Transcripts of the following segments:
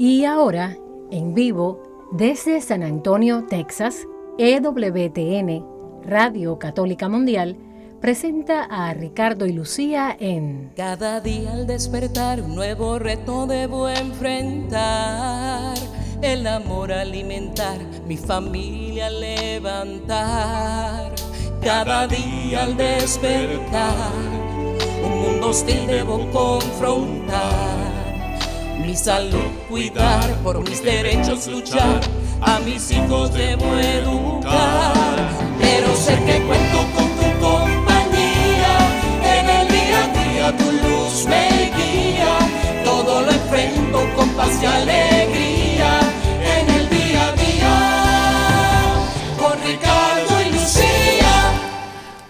Y ahora, en vivo, desde San Antonio, Texas, EWTN, Radio Católica Mundial, presenta a Ricardo y Lucía en Cada día al despertar un nuevo reto debo enfrentar. El amor alimentar, mi familia levantar. Cada día al despertar, un mundo hostil debo confrontar. Mi salud cuidar, por mis derechos luchar, a mis hijos debo educar. Pero sé que cuento con tu compañía, en el día a día tu luz me guía. Todo lo enfrento con paz y alegría, en el día a día, con Ricardo y Lucía.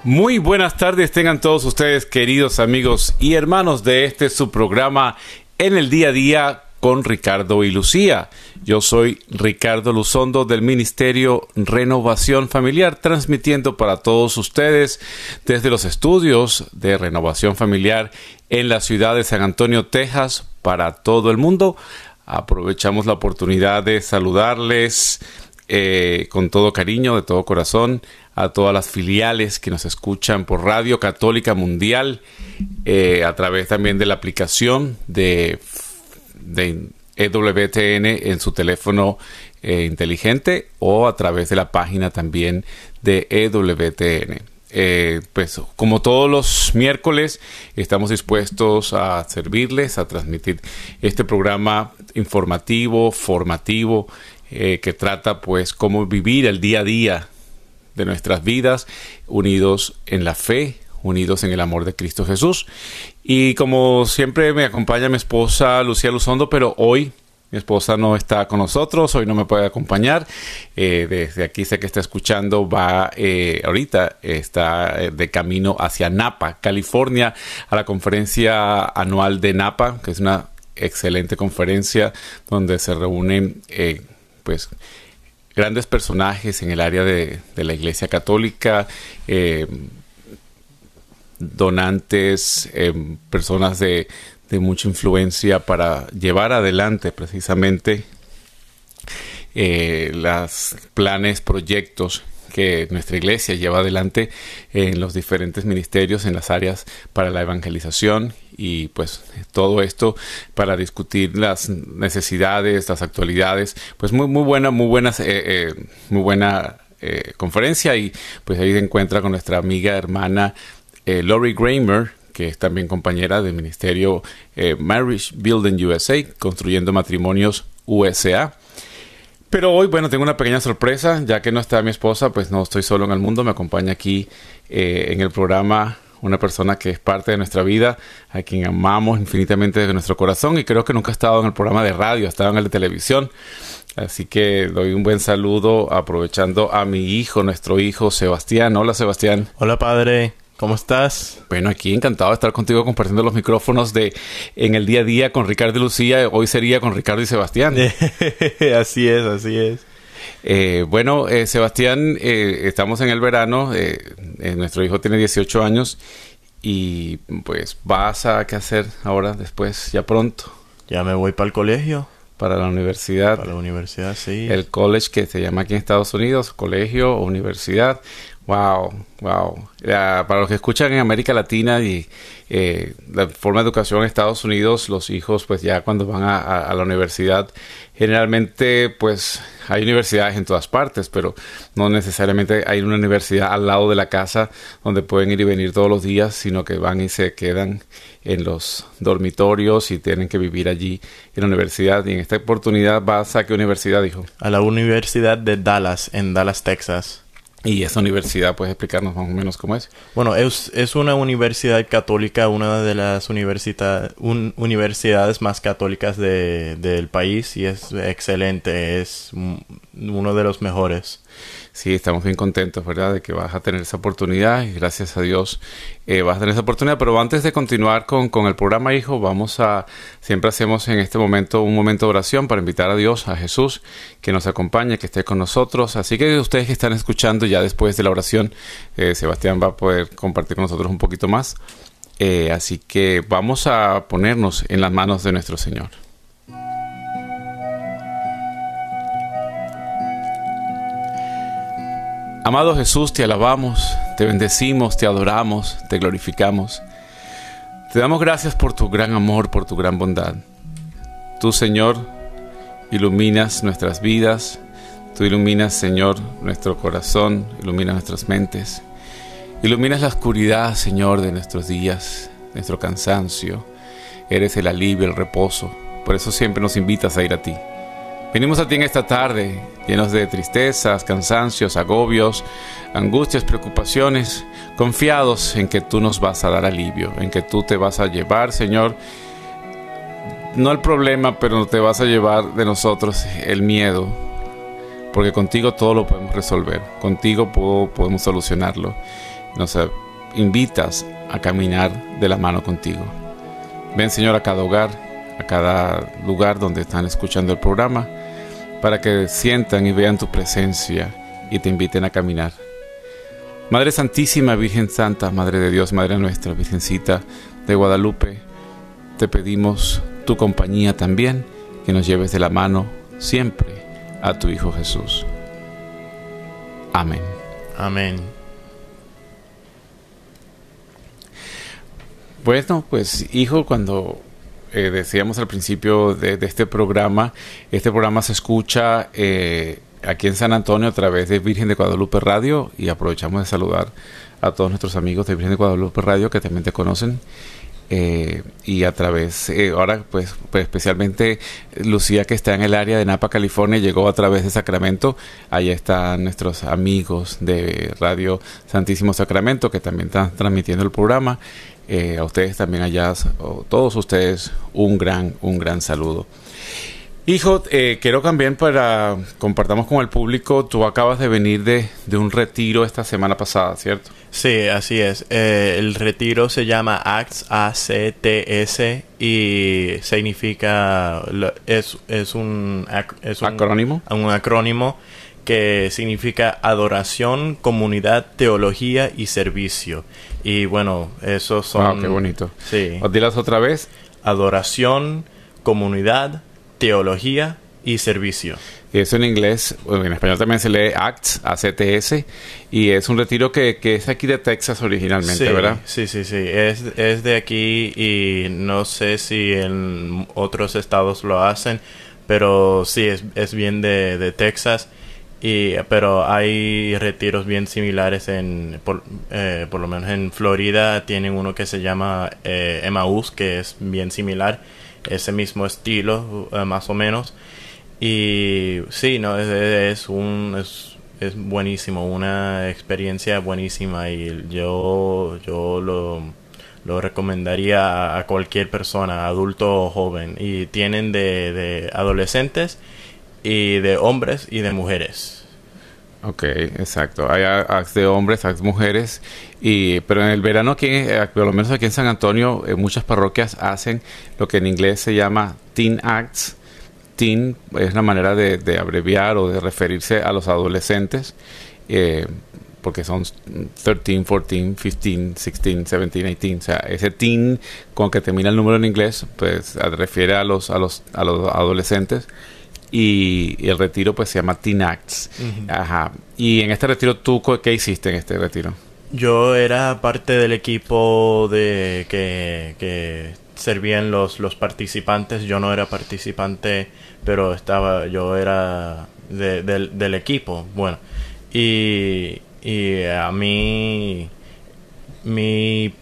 Muy buenas tardes tengan todos ustedes queridos amigos y hermanos de este su programa en el día a día con Ricardo y Lucía. Yo soy Ricardo Luzondo del Ministerio Renovación Familiar, transmitiendo para todos ustedes desde los estudios de Renovación Familiar en la ciudad de San Antonio, Texas, para todo el mundo. Aprovechamos la oportunidad de saludarles eh, con todo cariño, de todo corazón, a todas las filiales que nos escuchan por Radio Católica Mundial, eh, a través también de la aplicación de, de EWTN en su teléfono eh, inteligente o a través de la página también de EWTN. Eh, pues como todos los miércoles estamos dispuestos a servirles, a transmitir este programa informativo, formativo, eh, que trata pues cómo vivir el día a día de nuestras vidas unidos en la fe, unidos en el amor de Cristo Jesús. Y como siempre me acompaña mi esposa Lucía Luzondo, pero hoy mi esposa no está con nosotros, hoy no me puede acompañar. Eh, desde aquí sé que está escuchando, va eh, ahorita, está eh, de camino hacia Napa, California, a la conferencia anual de Napa, que es una excelente conferencia donde se reúnen pues grandes personajes en el área de, la Iglesia Católica, eh, donantes, eh, personas de, de, mucha influencia para llevar adelante precisamente eh, los planes, proyectos que nuestra iglesia lleva adelante en los diferentes ministerios, en las áreas para la evangelización y pues todo esto para discutir las necesidades, las actualidades, pues muy muy buena, muy buenas, eh, muy buena conferencia y pues ahí se encuentra con nuestra amiga hermana eh, Lori Kramer que es también compañera del ministerio eh, Marriage Building USA, construyendo matrimonios USA. Pero hoy, bueno, tengo una pequeña sorpresa, ya que no está mi esposa, pues no estoy solo en el mundo, me acompaña aquí eh, en el programa una persona que es parte de nuestra vida, a quien amamos infinitamente desde nuestro corazón y creo que nunca ha estado en el programa de radio, ha estado en el de televisión. Así que doy un buen saludo aprovechando a mi hijo, nuestro hijo Sebastián. Hola Sebastián. Hola padre. ¿Cómo estás? Bueno, aquí encantado de estar contigo compartiendo los micrófonos de en el día a día con Ricardo y Lucía. Hoy sería con Ricardo y Sebastián. así es, así es. Eh, bueno, eh, Sebastián, eh, estamos en el verano. eh, eh, nuestro hijo tiene 18 años y pues vas a qué hacer ahora, después, ya pronto, Ya me voy para el colegio, para la universidad. para la universidad, sí. El college que se llama aquí en Estados Unidos, colegio o universidad. Wow, wow. Para los que escuchan en América Latina y eh, la forma de educación en Estados Unidos, los hijos pues ya cuando van a la universidad, generalmente pues hay universidades en todas partes, pero no necesariamente hay una universidad al lado de la casa donde pueden ir y venir todos los días, sino que van y se quedan en los dormitorios y tienen que vivir allí en la universidad. Y en esta oportunidad vas a qué universidad, dijo. A la Universidad de Dallas, en Dallas, Texas. Y esa universidad, puedes explicarnos más o menos cómo es. Bueno, es, es una universidad católica, una de las universita- un- universidades más católicas de- del país y es excelente, es uno de los mejores. Sí, estamos bien contentos, ¿verdad? De que vas a tener esa oportunidad y gracias a Dios eh, vas a tener esa oportunidad. Pero antes de continuar con, con el programa, hijo, vamos a, siempre hacemos en este momento un momento de oración para invitar a Dios, a Jesús, que nos acompañe, que esté con nosotros. Así que ustedes que están escuchando ya después de la oración, eh, Sebastián va a poder compartir con nosotros un poquito más. Eh, así que vamos a ponernos en las manos de nuestro Señor. Amado Jesús, te alabamos, te bendecimos, te adoramos, te glorificamos. Te damos gracias por tu gran amor, por tu gran bondad. Tú, Señor, iluminas nuestras vidas, tú iluminas, Señor, nuestro corazón, iluminas nuestras mentes, iluminas la oscuridad, Señor, de nuestros días, nuestro cansancio. Eres el alivio, el reposo. Por eso siempre nos invitas a ir a ti. Venimos a ti en esta tarde, llenos de tristezas, cansancios, agobios, angustias, preocupaciones, confiados en que tú nos vas a dar alivio, en que tú te vas a llevar, Señor, no el problema, pero te vas a llevar de nosotros el miedo, porque contigo todo lo podemos resolver, contigo podemos solucionarlo. Nos invitas a caminar de la mano contigo. Ven, Señor, a cada hogar, a cada lugar donde están escuchando el programa para que sientan y vean tu presencia y te inviten a caminar. Madre Santísima, Virgen Santa, Madre de Dios, Madre nuestra, Virgencita de Guadalupe, te pedimos tu compañía también, que nos lleves de la mano siempre a tu Hijo Jesús. Amén. Amén. Bueno, pues hijo, cuando eh, decíamos al principio de, este programa, este programa se escucha eh, aquí en San Antonio a través de Virgen de Guadalupe Radio y aprovechamos de saludar a todos nuestros amigos de Virgen de Guadalupe Radio que también te conocen. Eh, y a través, ahora pues, pues, especialmente Lucía que está en el área de Napa, California, llegó a través de Sacramento, allá están nuestros amigos de Radio Santísimo Sacramento que también están transmitiendo el programa eh, a ustedes también allá, todos ustedes, un gran, un gran saludo. Hijo, eh, quiero también para compartamos con el público, tú acabas de venir de, un retiro esta semana pasada, ¿cierto? Sí, así es. Eh, el retiro se llama ACTS, A-C-T-S, y significa, es, es, un, es un acrónimo. Un acrónimo que significa adoración, comunidad, teología y servicio. Y bueno, esos son... Wow, qué bonito. Sí. Dilas otra vez. Adoración, comunidad, teología y servicio. Eso en inglés, en español también se lee ACTS, ACTS, y es un retiro que, que es aquí de Texas originalmente, ¿verdad? Sí, sí, sí, es, es de aquí y no sé si en otros estados lo hacen, pero sí, es, es bien de, de Texas y, pero hay retiros bien similares en, por, eh, por, lo menos en Florida tienen uno que se llama eh, Emmaus, que es bien similar, ese mismo estilo, eh, más o menos. Y sí, no, es, es un, es, es, buenísimo, una experiencia buenísima y yo, yo lo, lo recomendaría a, cualquier persona, adulto o joven. Y tienen de, de adolescentes y de hombres y de mujeres. Ok, exacto. Hay acts de hombres, acts de mujeres, y, pero en el verano aquí, eh, por lo menos aquí en San Antonio, eh, muchas parroquias hacen lo que en inglés se llama teen acts. Teen es una manera de, abreviar o de referirse a los adolescentes, eh, porque son 13, 14, 15, 16, 17, 18. O sea, ese teen con que termina el número en inglés, pues refiere a los, a los, a los adolescentes y, el retiro pues se llama Teen Acts. Ajá. Y en este retiro, ¿tú qué hiciste en este retiro? Yo era parte del equipo de que, que servían los, los participantes. Yo no era participante, pero estaba, yo era del, del equipo. Bueno, y, y a mí, mi,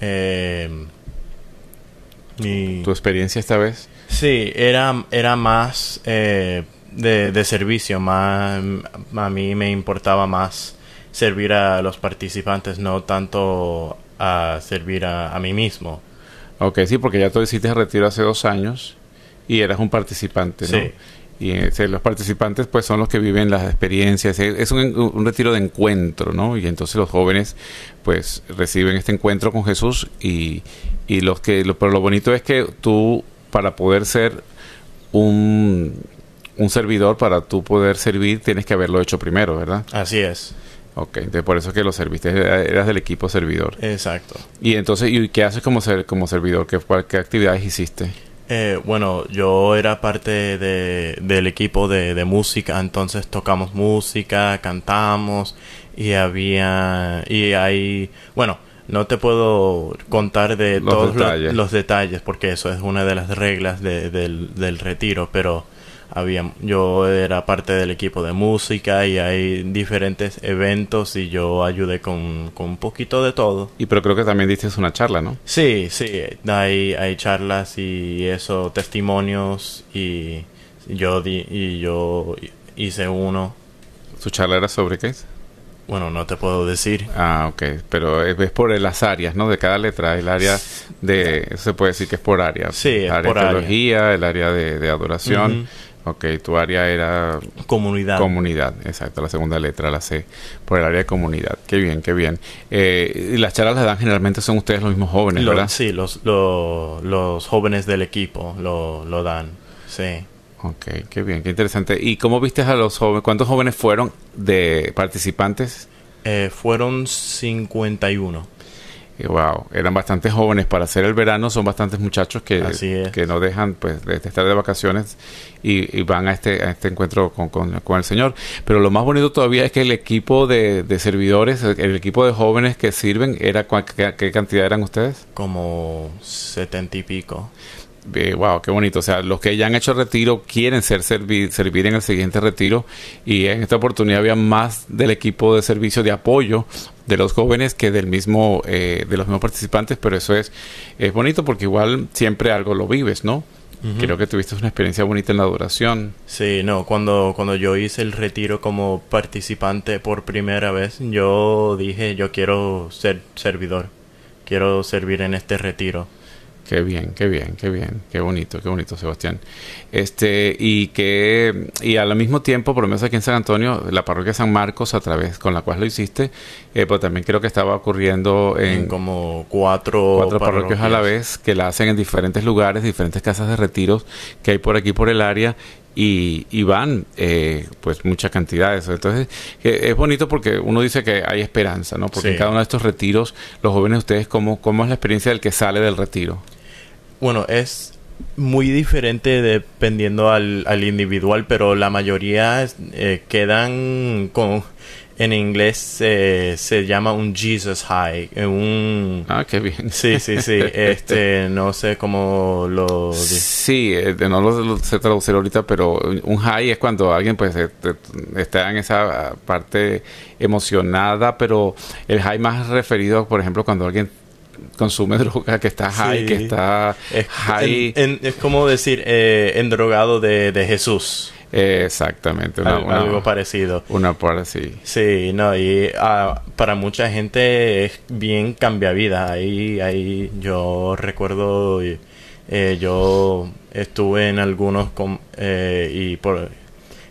eh, mi... ¿Tu experiencia esta vez? Sí, era, era más eh, de, servicio, más, a mí me importaba más servir a los participantes, no tanto a servir a, mí mismo. Ok, sí, porque ya tú hiciste el retiro hace dos años y eras un participante, ¿no? Sí. Y eh, los participantes pues son los que viven las experiencias, es un, un, retiro de encuentro, ¿no? Y entonces los jóvenes pues reciben este encuentro con Jesús y, y los que, lo, pero lo bonito es que tú para poder ser un, un servidor, para tú poder servir, tienes que haberlo hecho primero, ¿verdad? Así es. Ok, entonces por eso que lo serviste, eras del equipo servidor. Exacto. Y entonces, ¿y qué haces como, ser, como servidor? ¿Qué, ¿Qué actividades hiciste? Eh, bueno, yo era parte de, del equipo de, de, música, entonces tocamos música, cantamos y había y hay, bueno, no te puedo contar de Los todos detalles. los detalles porque eso es una de las reglas de- del, del retiro, pero había, yo era parte del equipo de música y hay diferentes eventos y yo ayudé con, con un poquito de todo. Y pero creo que también diste una charla, ¿no? Sí, sí, hay, hay charlas y eso, testimonios y yo di, y yo hice uno. ¿Su charla era sobre qué? Bueno, no te puedo decir. Ah, ok. Pero es, es por las áreas, ¿no? De cada letra. El área de... Se puede decir que es por área. Sí, es área por de área. teología, el área de, de adoración. Ok, tu área era Comunidad. comunidad. Exacto, la segunda letra, la C. Por el área de comunidad. Qué bien, qué bien. Eh, y las charlas las dan generalmente son ustedes los mismos jóvenes, Lo- ¿verdad? sí, los, lo- los jóvenes del equipo lo, lo dan. Sí. Ok, qué bien, qué interesante. ¿Y cómo viste a los jóvenes? ¿Cuántos jóvenes fueron de participantes? Eh, fueron 51. Y wow, eran bastante jóvenes para hacer el verano, son bastantes muchachos que, es. que no dejan pues de, de estar de vacaciones y, y van a este, a este encuentro con, con- con el Señor. Pero lo más bonito todavía es que el equipo de, de servidores, el, el equipo de jóvenes que sirven, era ¿qué, qué cantidad eran ustedes? Como 70 y pico. Eh, wow, qué bonito. O sea, los que ya han hecho retiro quieren ser servir, servir en el siguiente retiro y en esta oportunidad había más del equipo de servicio de apoyo de los jóvenes que del mismo eh, de los mismos participantes, pero eso es es bonito porque igual siempre algo lo vives, ¿no? Creo que tuviste una experiencia bonita en la adoración. Sí, no, cuando, cuando yo hice el retiro como participante por primera vez, yo dije, yo quiero ser servidor, quiero servir en este retiro. Qué bien, qué bien, qué bien, qué bonito, qué bonito, Sebastián. Este, y que, y al mismo tiempo, por lo menos aquí en San Antonio, la parroquia de San Marcos, a través con la cual lo hiciste, eh, pues también creo que estaba ocurriendo En en como cuatro, cuatro parroquias a la vez, que la hacen en diferentes lugares, diferentes casas de retiros que hay por aquí por el área. Y, y van eh, pues muchas cantidades entonces que es bonito porque uno dice que hay esperanza no porque Sí. en cada uno de estos retiros los jóvenes ustedes cómo, cómo es la experiencia del que sale del retiro Bueno, es muy diferente dependiendo al, al individual, pero la mayoría eh, quedan con... En inglés eh, se llama un Jesus High, eh, un... Ah, qué bien. Sí, sí, sí. Este, no sé cómo lo... Sí, eh, no lo, sé traducir ahorita, pero un high es cuando alguien pues está en esa parte emocionada, pero el high más referido, por ejemplo, cuando alguien consume droga, que está high, Sí. que está Es, high. en- en- es como decir eh, endrogado de, de Jesús. Eh, exactamente, una, Al- una- algo parecido. una por así. Sí, no, y ah, para mucha gente es bien cambia vida. Ahí, ahí yo recuerdo, eh, yo estuve en algunos com- eh, y por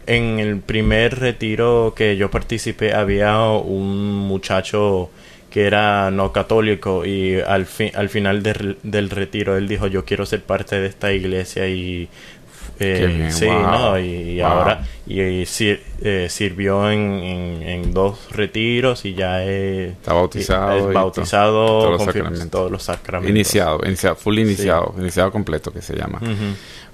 en el primer retiro que yo participé había un muchacho que era no católico y al fin al final del- del retiro él dijo yo quiero ser parte de esta iglesia y eh, sí, wow, no, y, y wow. ahora y, y sir- eh, sirvió en, en- en dos retiros y ya es, Está bautizado es bautizado, to- todos los sacramentos. todos los sacramentos. Iniciado, iniciado, full iniciado, iniciado completo que se llama.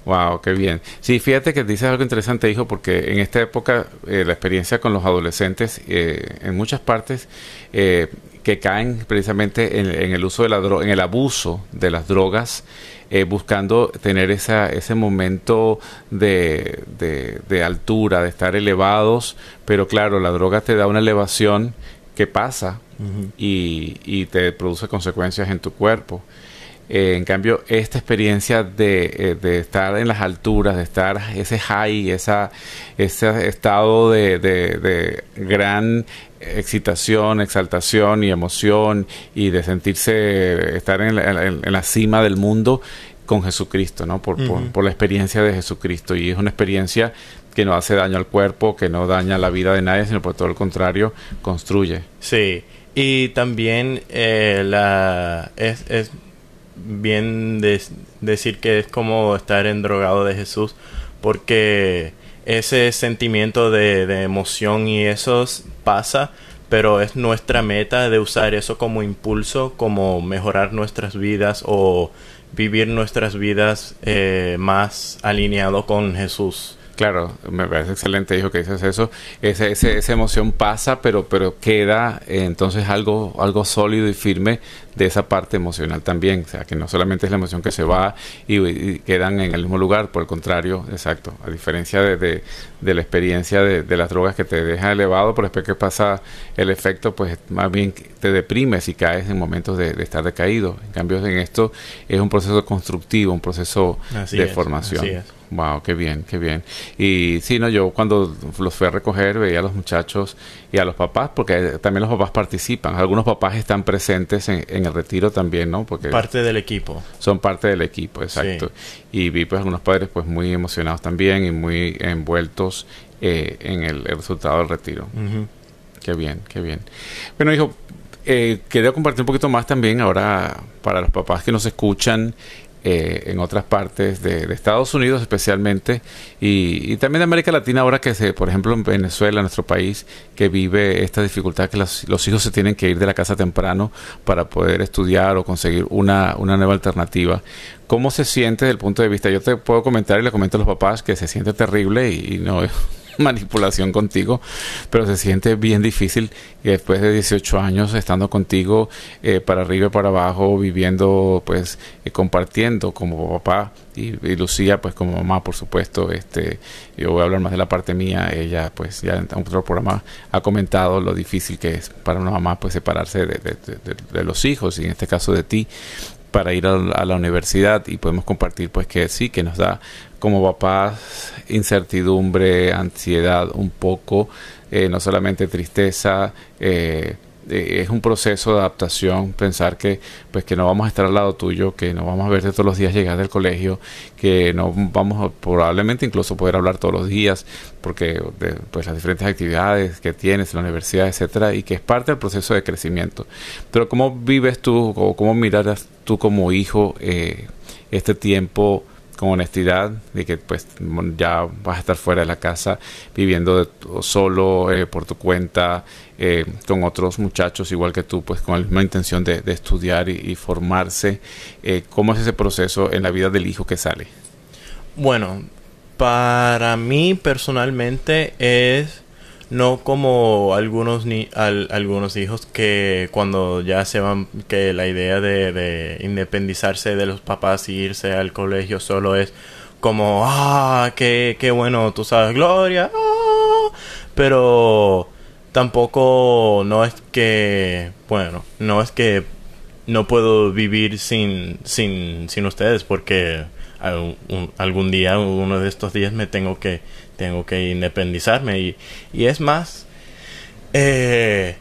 Wow, qué bien. Sí, fíjate que dices algo interesante, hijo, porque en esta época eh, la experiencia con los adolescentes eh, en muchas partes eh, que caen precisamente en, en el uso de la droga, en el abuso de las drogas, eh, buscando tener esa, ese momento de, de, de altura, de estar elevados, pero claro, la droga te da una elevación que pasa y, y te produce consecuencias en tu cuerpo. Eh, en cambio, esta experiencia de, eh, de estar en las alturas, de estar ese high, esa, ese estado de, de- de gran excitación, exaltación y emoción y de sentirse, estar en la, en- en la cima del mundo con Jesucristo, ¿no? Por, por- la experiencia de Jesucristo. Y es una experiencia que no hace daño al cuerpo, que no daña la vida de nadie, sino por todo el contrario, construye. Sí, y también eh, la es, es bien decir que es como estar endrogado de Jesús, porque ese sentimiento de, de emoción y eso s- pasa, pero es nuestra meta de usar eso como impulso, como mejorar nuestras vidas o vivir nuestras vidas eh, más alineado con Jesús. Claro, me parece excelente, hijo, que dices eso. Ese, esa emoción pasa, pero, pero queda eh, entonces algo, algo sólido y firme de esa parte emocional también. O sea, que no solamente es la emoción que se va y, quedan en el mismo lugar, por el contrario, exacto. A diferencia de, de, la experiencia de, las drogas que te deja elevado, pero después que pasa el efecto, pues más bien te deprimes y caes en momentos de, estar decaído. En cambio, en esto es un proceso constructivo, un proceso de formación. Así es. Wow, qué bien, qué bien. Y sí, no, yo cuando los fui a recoger veía a los muchachos y a los papás, porque también los papás participan. Algunos papás están presentes en, el retiro también, ¿no? Porque parte del equipo. Son parte del equipo, exacto. Y vi pues algunos padres pues muy emocionados también y muy envueltos eh, en el, resultado del retiro. Qué bien, qué bien. Bueno, hijo, eh, quería compartir un poquito más también ahora para los papás que nos escuchan eh, en otras partes de, Estados Unidos especialmente y, también de América Latina ahora que se, por ejemplo en Venezuela, nuestro país, que vive esta dificultad que los, hijos se tienen que ir de la casa temprano para poder estudiar o conseguir una, una nueva alternativa. ¿Cómo se siente desde el punto de vista? Yo te puedo comentar y le comento a los papás que se siente terrible y, y no manipulación contigo, pero se siente bien difícil después de 18 años estando contigo eh, para arriba y para abajo, viviendo, pues, eh, compartiendo como papá y, Lucía, pues, como mamá, por supuesto. Este, yo voy a hablar más de la parte mía. Ella, pues, ya en otro programa ha comentado lo difícil que es para una mamá, pues, separarse de, los hijos y en este caso de ti para ir a, la universidad y podemos compartir pues que sí, que nos da como papás incertidumbre, ansiedad un poco, eh, no solamente tristeza, eh, eh, es un proceso de adaptación, pensar que pues que no vamos a estar al lado tuyo, que no vamos a verte todos los días llegar del colegio, que no vamos a probablemente incluso poder hablar todos los días, porque de, pues las diferentes actividades que tienes en la universidad, etcétera, y que es parte del proceso de crecimiento. Pero cómo vives tú o cómo mirarás tú como hijo este tiempo con honestidad de que pues ya vas a estar fuera de la casa viviendo solo eh, por tu cuenta eh, con otros muchachos igual que tú pues con la misma intención de, estudiar y, formarse. Eh, cómo es ese proceso en la vida del hijo que sale bueno para mí personalmente es no como algunos ni algunos hijos que cuando ya se van que la idea de, independizarse de los papás y irse al colegio solo es como ah qué, qué bueno tú sabes gloria ah", pero tampoco no es que bueno no es que no puedo vivir sin sin sin ustedes porque algún día uno de estos días me tengo que tengo que independizarme. Y, y es más eh,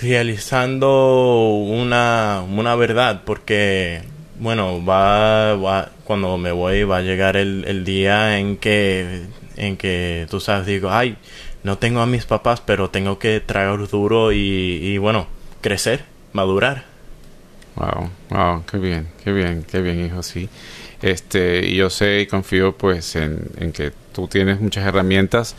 realizando una, una verdad porque bueno va, va, cuando me voy va a llegar el, el día en que en que tú sabes digo ay no tengo a mis papás pero tengo que traer duro y, y bueno crecer madurar wow wow qué bien qué bien qué bien hijo sí este y yo sé y confío pues en, en que tú tienes muchas herramientas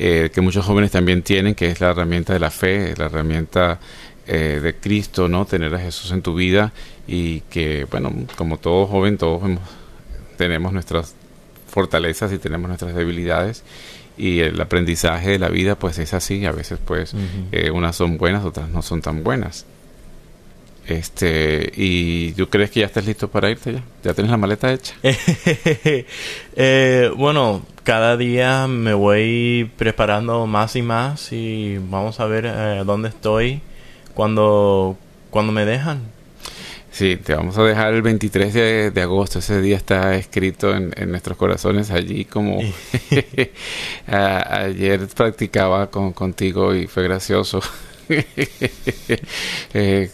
eh, que muchos jóvenes también tienen, que es la herramienta de la fe, la herramienta eh, de Cristo, ¿no? Tener a Jesús en tu vida y que, bueno, como todo joven, todos tenemos nuestras fortalezas y tenemos nuestras debilidades y el aprendizaje de la vida pues es así, a veces pues eh, unas son buenas, otras no son tan buenas. Este, ¿y tú crees que ya estás listo para irte ya? ¿Ya tienes la maleta hecha? eh, bueno, cada día me voy preparando más y más y vamos a ver eh, dónde estoy cuando, cuando me dejan. Sí, te vamos a dejar el 23 de, agosto. Ese día está escrito en, nuestros corazones allí como ayer practicaba con, contigo y fue gracioso. eh,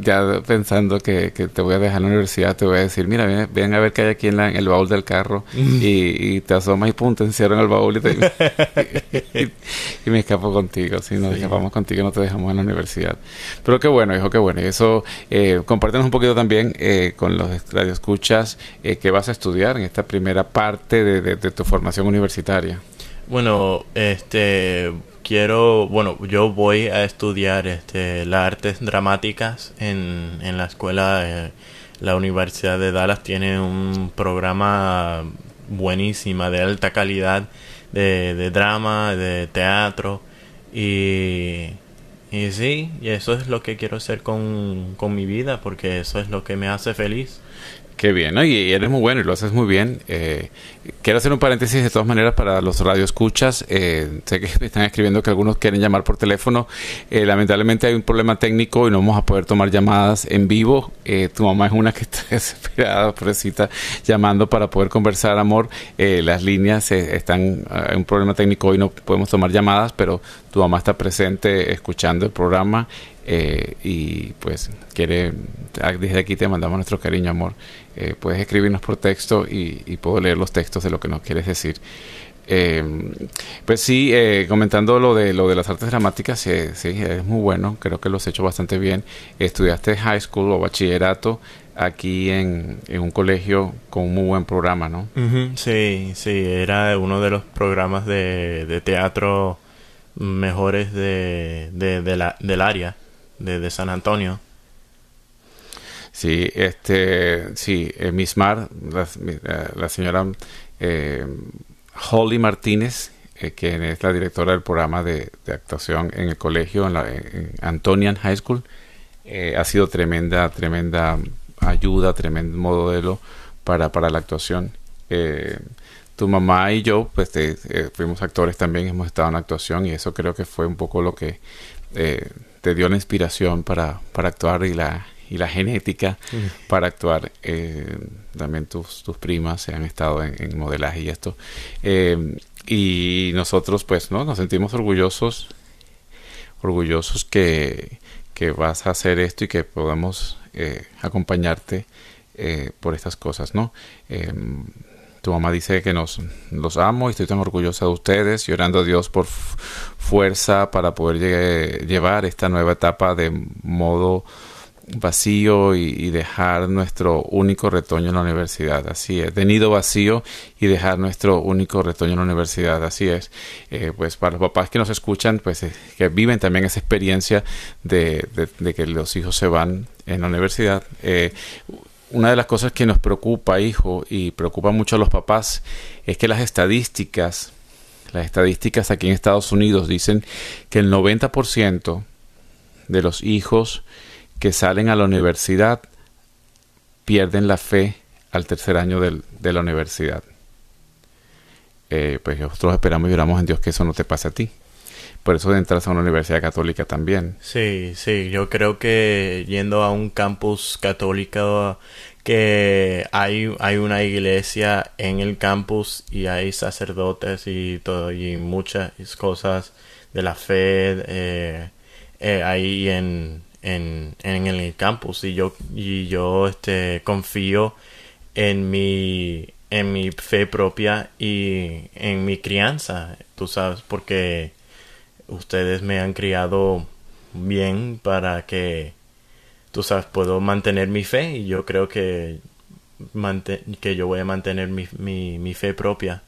ya pensando que, te voy a dejar en la universidad, te voy a decir, mira, ven, a ver qué hay aquí en, el baúl del carro y, te asomas y pum, te encierro en el baúl y, me escapo contigo. Si nos escapamos contigo, no te dejamos en la universidad. Pero qué bueno, hijo, qué bueno. Y eso, eh, compártenos un poquito también eh, con los radioescuchas eh, que vas a estudiar en esta primera parte de, de tu formación universitaria. Bueno, este quiero, bueno, yo voy a estudiar este, las artes dramáticas en, en la escuela. la Universidad de Dallas tiene un programa buenísima de alta calidad de, de drama, de teatro y, y sí, y eso es lo que quiero hacer con, con mi vida porque eso es lo que me hace feliz. Qué bien, ¿no? y eres muy bueno y lo haces muy bien. Eh, quiero hacer un paréntesis de todas maneras para los radioescuchas. Eh, sé que me están escribiendo que algunos quieren llamar por teléfono. Eh, lamentablemente hay un problema técnico y no vamos a poder tomar llamadas en vivo. Eh, tu mamá es una que está desesperada, pobrecita, llamando para poder conversar, amor. las líneas están, hay un problema técnico y no podemos tomar llamadas, pero tu mamá está presente escuchando el programa eh, y pues quiere, ah, desde aquí te mandamos nuestro cariño, amor. Eh, puedes escribirnos por texto y, puedo leer los textos de lo que nos quieres decir. Em, pues sí, eh, comentando lo de lo de las artes dramáticas, sí, es muy bueno, creo que lo has hecho bastante bien. Estudiaste high school o bachillerato aquí en, un colegio con un muy buen programa, ¿no? sí, sí, era uno de los programas de, de teatro mejores de, de del área de, San Antonio. Sí, este, sí, eh, Miss Mar, la, eh, señora eh, Holly Martínez, que es la directora del programa de, actuación en el colegio, en, la, Antonian High School, ha sido tremenda, tremenda ayuda, tremendo modelo para, para la actuación. tu mamá y yo, pues fuimos actores también, hemos estado en actuación y eso creo que fue un poco lo que te dio la inspiración para, para actuar y la, y la genética para actuar. Eh, también tus, tus primas han estado en, modelaje y esto. Eh, y nosotros pues no nos sentimos orgullosos, orgullosos que, que vas a hacer esto y que podamos eh, acompañarte por estas cosas, ¿no? Tu mamá dice que nos los amo y estoy tan orgullosa de ustedes, llorando a Dios por fuerza para poder llevar esta nueva etapa de modo vacío y, dejar nuestro único retoño en la universidad. Así es, de nido vacío y dejar nuestro único retoño en la universidad. Así es. Eh, pues para los papás que nos escuchan, pues eh, que viven también esa experiencia de, que los hijos se van en la universidad. Eh, una de las cosas que nos preocupa, hijo, y preocupa mucho a los papás, es que las estadísticas, las estadísticas aquí en Estados Unidos dicen que el 90% de los hijos que salen a la universidad pierden la fe al tercer año de la universidad. Eh, pues nosotros esperamos y oramos en Dios que eso no te pase a ti por eso entras a una universidad católica también. Sí, sí, yo creo que yendo a un campus católico que hay, hay una iglesia en el campus y hay sacerdotes y todo y muchas cosas de la fe eh, eh, ahí en, en, en, el campus y yo y yo este confío en mi en mi fe propia y en mi crianza tú sabes porque ustedes me han criado bien para que, tú sabes, puedo mantener mi fe y yo creo que, que yo voy a mantener mi, mi, fe propia.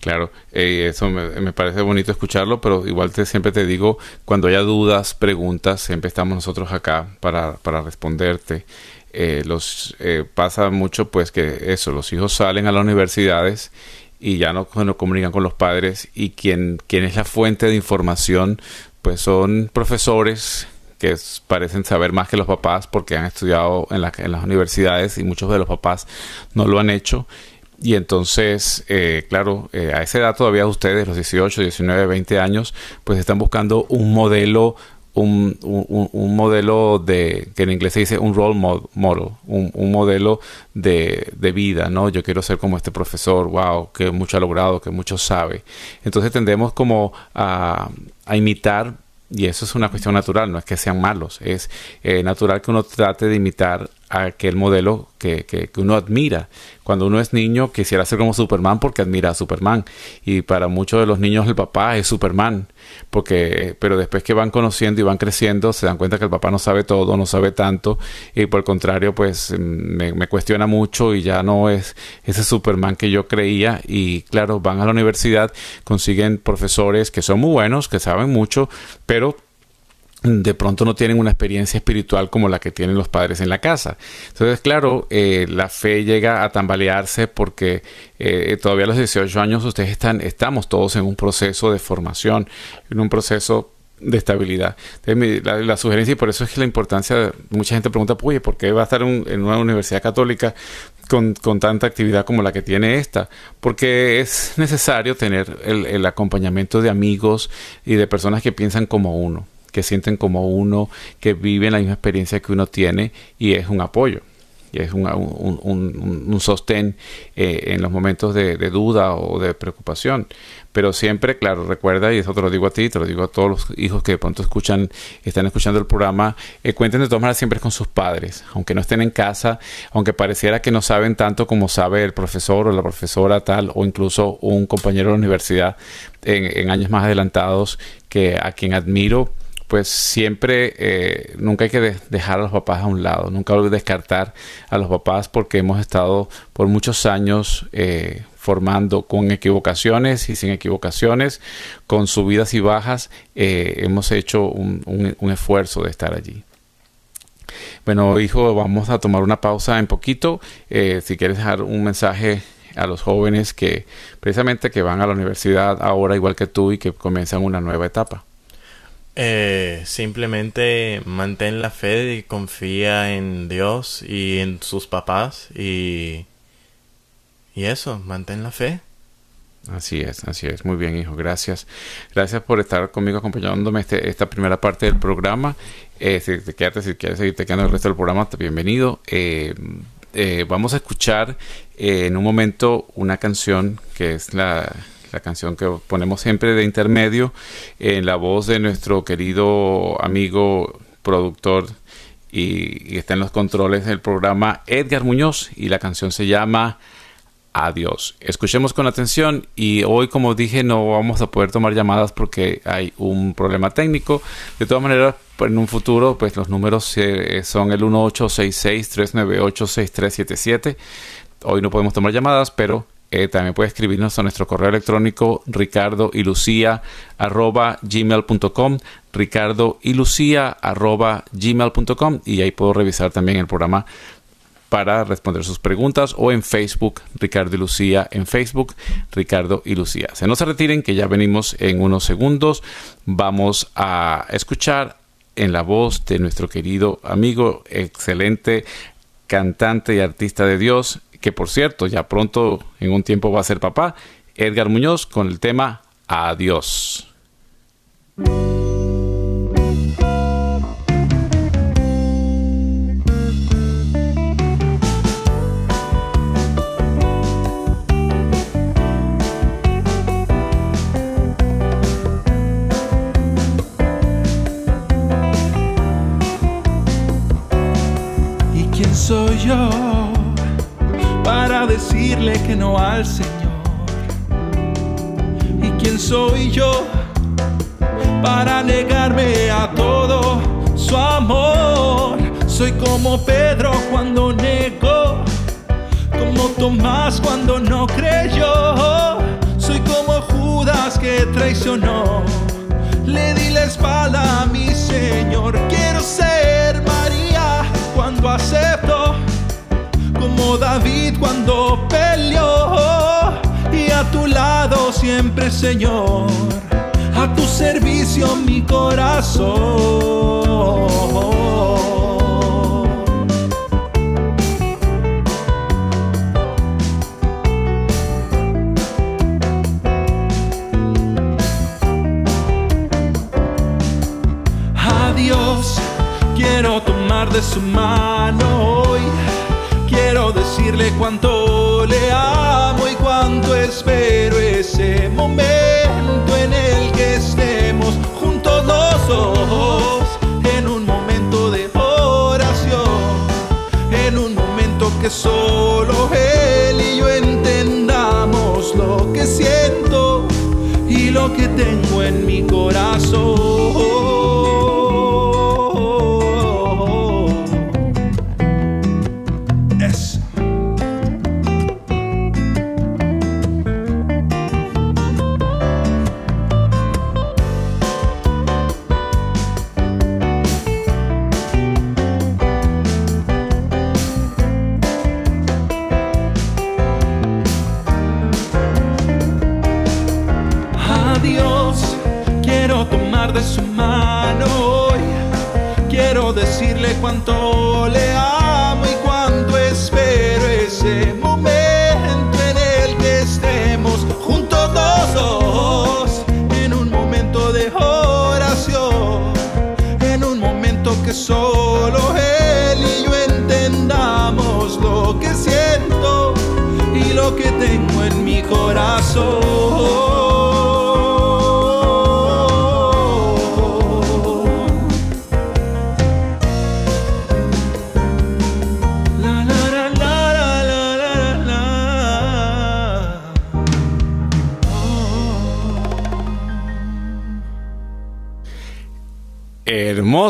Claro, eh, eso me, parece bonito escucharlo, pero igual te, siempre te digo, cuando haya dudas, preguntas, siempre estamos nosotros acá para, para responderte. Eh, los eh, pasa mucho pues que eso, los hijos salen a las universidades y ya no, no comunican con los padres y quien, quien es la fuente de información pues son profesores que parecen saber más que los papás porque han estudiado en, en las universidades y muchos de los papás no lo han hecho. Y entonces, eh, claro, eh, a esa edad todavía ustedes, los 18, 19, 20 años, pues están buscando un modelo un, un, modelo de, que en inglés se dice un role model, un, un modelo de, de, vida, ¿no? Yo quiero ser como este profesor, wow, que mucho ha logrado, que mucho sabe. Entonces tendemos como a, a imitar y eso es una cuestión natural, no es que sean malos, es eh, natural que uno trate de imitar aquel modelo que, que, uno admira. Cuando uno es niño quisiera ser como Superman porque admira a Superman. Y para muchos de los niños el papá es Superman. Porque, pero después que van conociendo y van creciendo se dan cuenta que el papá no sabe todo, no sabe tanto. Y por el contrario, pues me, me cuestiona mucho y ya no es ese Superman que yo creía. Y claro, van a la universidad, consiguen profesores que son muy buenos, que saben mucho, pero de pronto no tienen una experiencia espiritual como la que tienen los padres en la casa. Entonces, claro, eh, la fe llega a tambalearse porque eh, todavía a los 18 años ustedes están, estamos todos en un proceso de formación, en un proceso de estabilidad. la, sugerencia, y por eso es que la importancia, mucha gente pregunta, oye, ¿por qué va a estar en una universidad católica con, tanta actividad como la que tiene esta? Porque es necesario tener el acompañamiento de amigos y de personas que piensan como uno que sienten como uno, que viven la misma experiencia que uno tiene y es un apoyo. Y es un, un, sostén eh, en los momentos de, duda o de preocupación. Pero siempre, claro, recuerda, y eso te lo digo a ti, te lo digo a todos los hijos que de pronto escuchan, están escuchando el programa, eh, cuenten de todas maneras siempre con sus padres, aunque no estén en casa, aunque pareciera que no saben tanto como sabe el profesor o la profesora tal, o incluso un compañero de la universidad en, en años más adelantados que a quien admiro pues siempre, eh, nunca hay que dejar a los papás a un lado, nunca hay que descartar a los papás porque hemos estado por muchos años eh, formando con equivocaciones y sin equivocaciones, con subidas y bajas, eh, hemos hecho un, esfuerzo de estar allí. Bueno, hijo, vamos a tomar una pausa en poquito. si quieres dejar un mensaje a los jóvenes que precisamente que van a la universidad ahora igual que tú y que comienzan una nueva etapa. Eh, simplemente mantén la fe y confía en Dios y en sus papás y, y eso, mantén la fe. Así es, así es. Muy bien, hijo. Gracias. Gracias por estar conmigo acompañándome este, esta primera parte del programa. Eh, si te quedas, si quieres seguirte quedando el resto del programa, bienvenido. Eh, eh, vamos a escuchar en un momento una canción que es la la canción que ponemos siempre de intermedio, en la voz de nuestro querido amigo productor y, está en los controles del programa Edgar Muñoz y la canción se llama Adiós. Escuchemos con atención y hoy como dije no vamos a poder tomar llamadas porque hay un problema técnico. De todas maneras, en un futuro pues los números eh, son el 1866-398-6377. Hoy no podemos tomar llamadas, pero eh, también puede escribirnos a nuestro correo electrónico ricardo y lucía arroba gmail.com ricardo y lucía arroba gmail.com y ahí puedo revisar también el programa para responder sus preguntas o en Facebook Ricardo y Lucía en Facebook Ricardo y Lucía. Se no se retiren que ya venimos en unos segundos. Vamos a escuchar en la voz de nuestro querido amigo, excelente cantante y artista de Dios, que por cierto ya pronto en un tiempo va a ser papá, Edgar Muñoz con el tema Adiós. Como Pedro cuando negó, como Tomás cuando no creyó. Soy como Judas que traicionó. Le di la espalda a mi Señor. Quiero ser María cuando acepto como David cuando peleó. Y a tu lado siempre, Señor, a tu servicio mi corazón. De su mano hoy quiero decirle cuánto le amo y cuánto espero ese momento en el que estemos juntos los dos en un momento de oración, que solo Él y yo entendamos lo que siento y lo que tengo en mi corazón.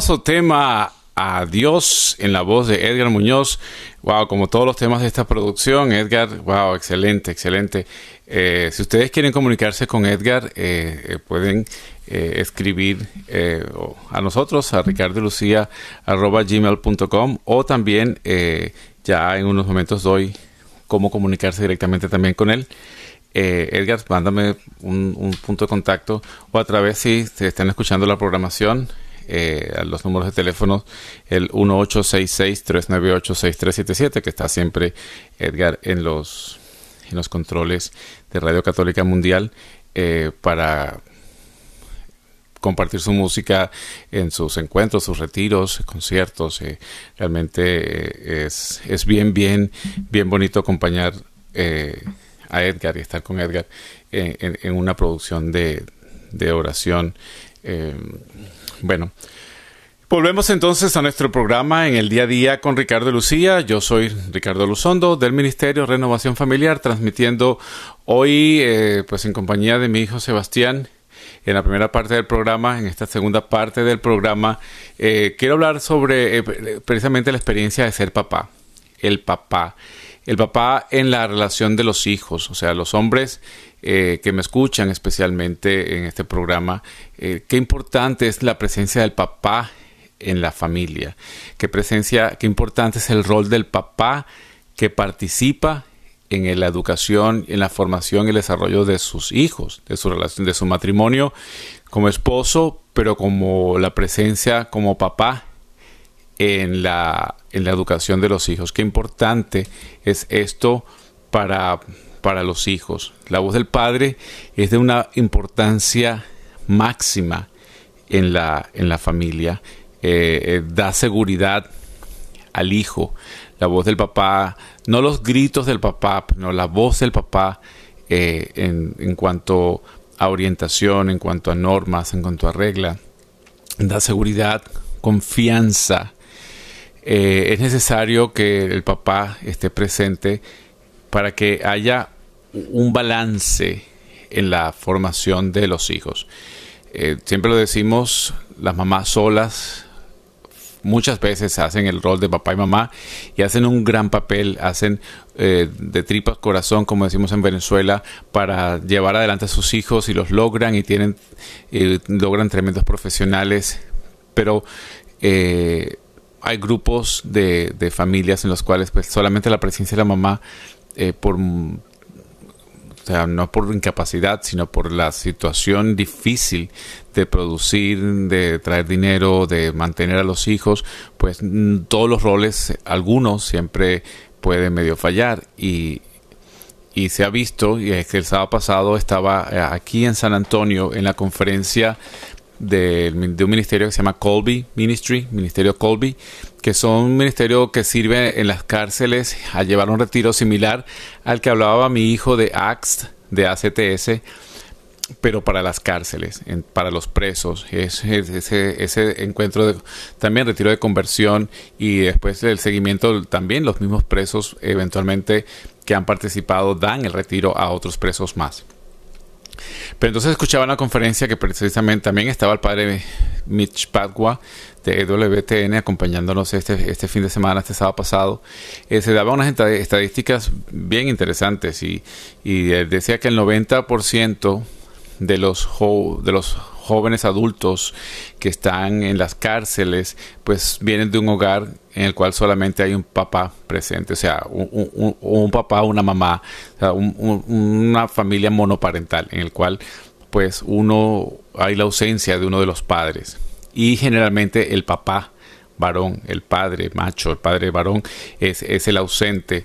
Hermoso tema Adiós en la voz de Edgar Muñoz. Wow, como todos los temas de esta producción, Edgar, wow, excelente, excelente. Eh, si ustedes quieren comunicarse con Edgar, eh, eh, pueden escribir a nosotros, a gmail.com o también ya en unos momentos doy cómo comunicarse directamente también con él. Edgar, mándame un, un, punto de contacto o a través si te están escuchando la programación eh, a los números de teléfono, el 1866-398-6377, que está siempre Edgar en los, en los controles de Radio Católica Mundial eh, para compartir su música en sus encuentros, sus retiros, conciertos. Eh, realmente es, es, bien, bien, bien bonito acompañar a Edgar y estar con Edgar en, una producción de, de oración. Bueno, volvemos entonces a nuestro programa en el día a día con Ricardo Lucía. Yo soy Ricardo Luzondo del Ministerio Renovación Familiar, transmitiendo hoy, eh, pues en compañía de mi hijo Sebastián. En la primera parte del programa, en esta segunda parte del programa, eh, quiero hablar sobre eh, precisamente la experiencia de ser papá, el papá el papá en la relación de los hijos, o sea, los hombres eh, que me escuchan especialmente en este programa, eh, qué importante es la presencia del papá en la familia, qué presencia, qué importante es el rol del papá que participa en la educación, en la formación y el desarrollo de sus hijos, de su relación, de su matrimonio como esposo, pero como la presencia como papá en la, en la educación de los hijos. Qué importante es esto para, para los hijos. La voz del padre es de una importancia máxima en la, en la familia. Eh, eh, da seguridad al hijo. La voz del papá, no los gritos del papá, no la voz del papá eh, en, en cuanto a orientación, en cuanto a normas, en cuanto a regla. Da seguridad, confianza, eh, es necesario que el papá esté presente para que haya un balance en la formación de los hijos. Eh, siempre lo decimos, las mamás solas muchas veces hacen el rol de papá y mamá y hacen un gran papel, hacen eh, de tripas corazón, como decimos en Venezuela, para llevar adelante a sus hijos y los logran y tienen logran tremendos profesionales, pero hay grupos de, de, familias en los cuales pues, solamente la presencia de la mamá, eh, por, o sea, no por incapacidad, sino por la situación difícil de producir, de traer dinero, de mantener a los hijos, pues mm, todos los roles, algunos siempre pueden medio fallar. Y, y se ha visto, y es que el sábado pasado estaba eh, aquí en San Antonio en la conferencia de, un ministerio que se llama Colby Ministry, Ministerio Colby, que son un ministerio que sirve en las cárceles a llevar un retiro similar al que hablaba mi hijo de ACTS, de ACTS, pero para las cárceles, para los presos. Es, ese, ese, encuentro de, también retiro de conversión y después el seguimiento también los mismos presos eventualmente que han participado dan el retiro a otros presos más. Pero entonces escuchaba una conferencia que precisamente también estaba el padre Mitch Padua de WTN acompañándonos este, este fin de semana, este sábado pasado. Eh, se daba unas estadísticas bien interesantes y, y decía que el 90% de los, de los jóvenes adultos que están en las cárceles, pues vienen de un hogar en el cual solamente hay un papá presente, o sea, un, papá, una mamá, una familia monoparental, en el cual pues uno hay la ausencia de uno de los padres. Y generalmente el papá varón, el padre macho, el padre varón es, es el ausente.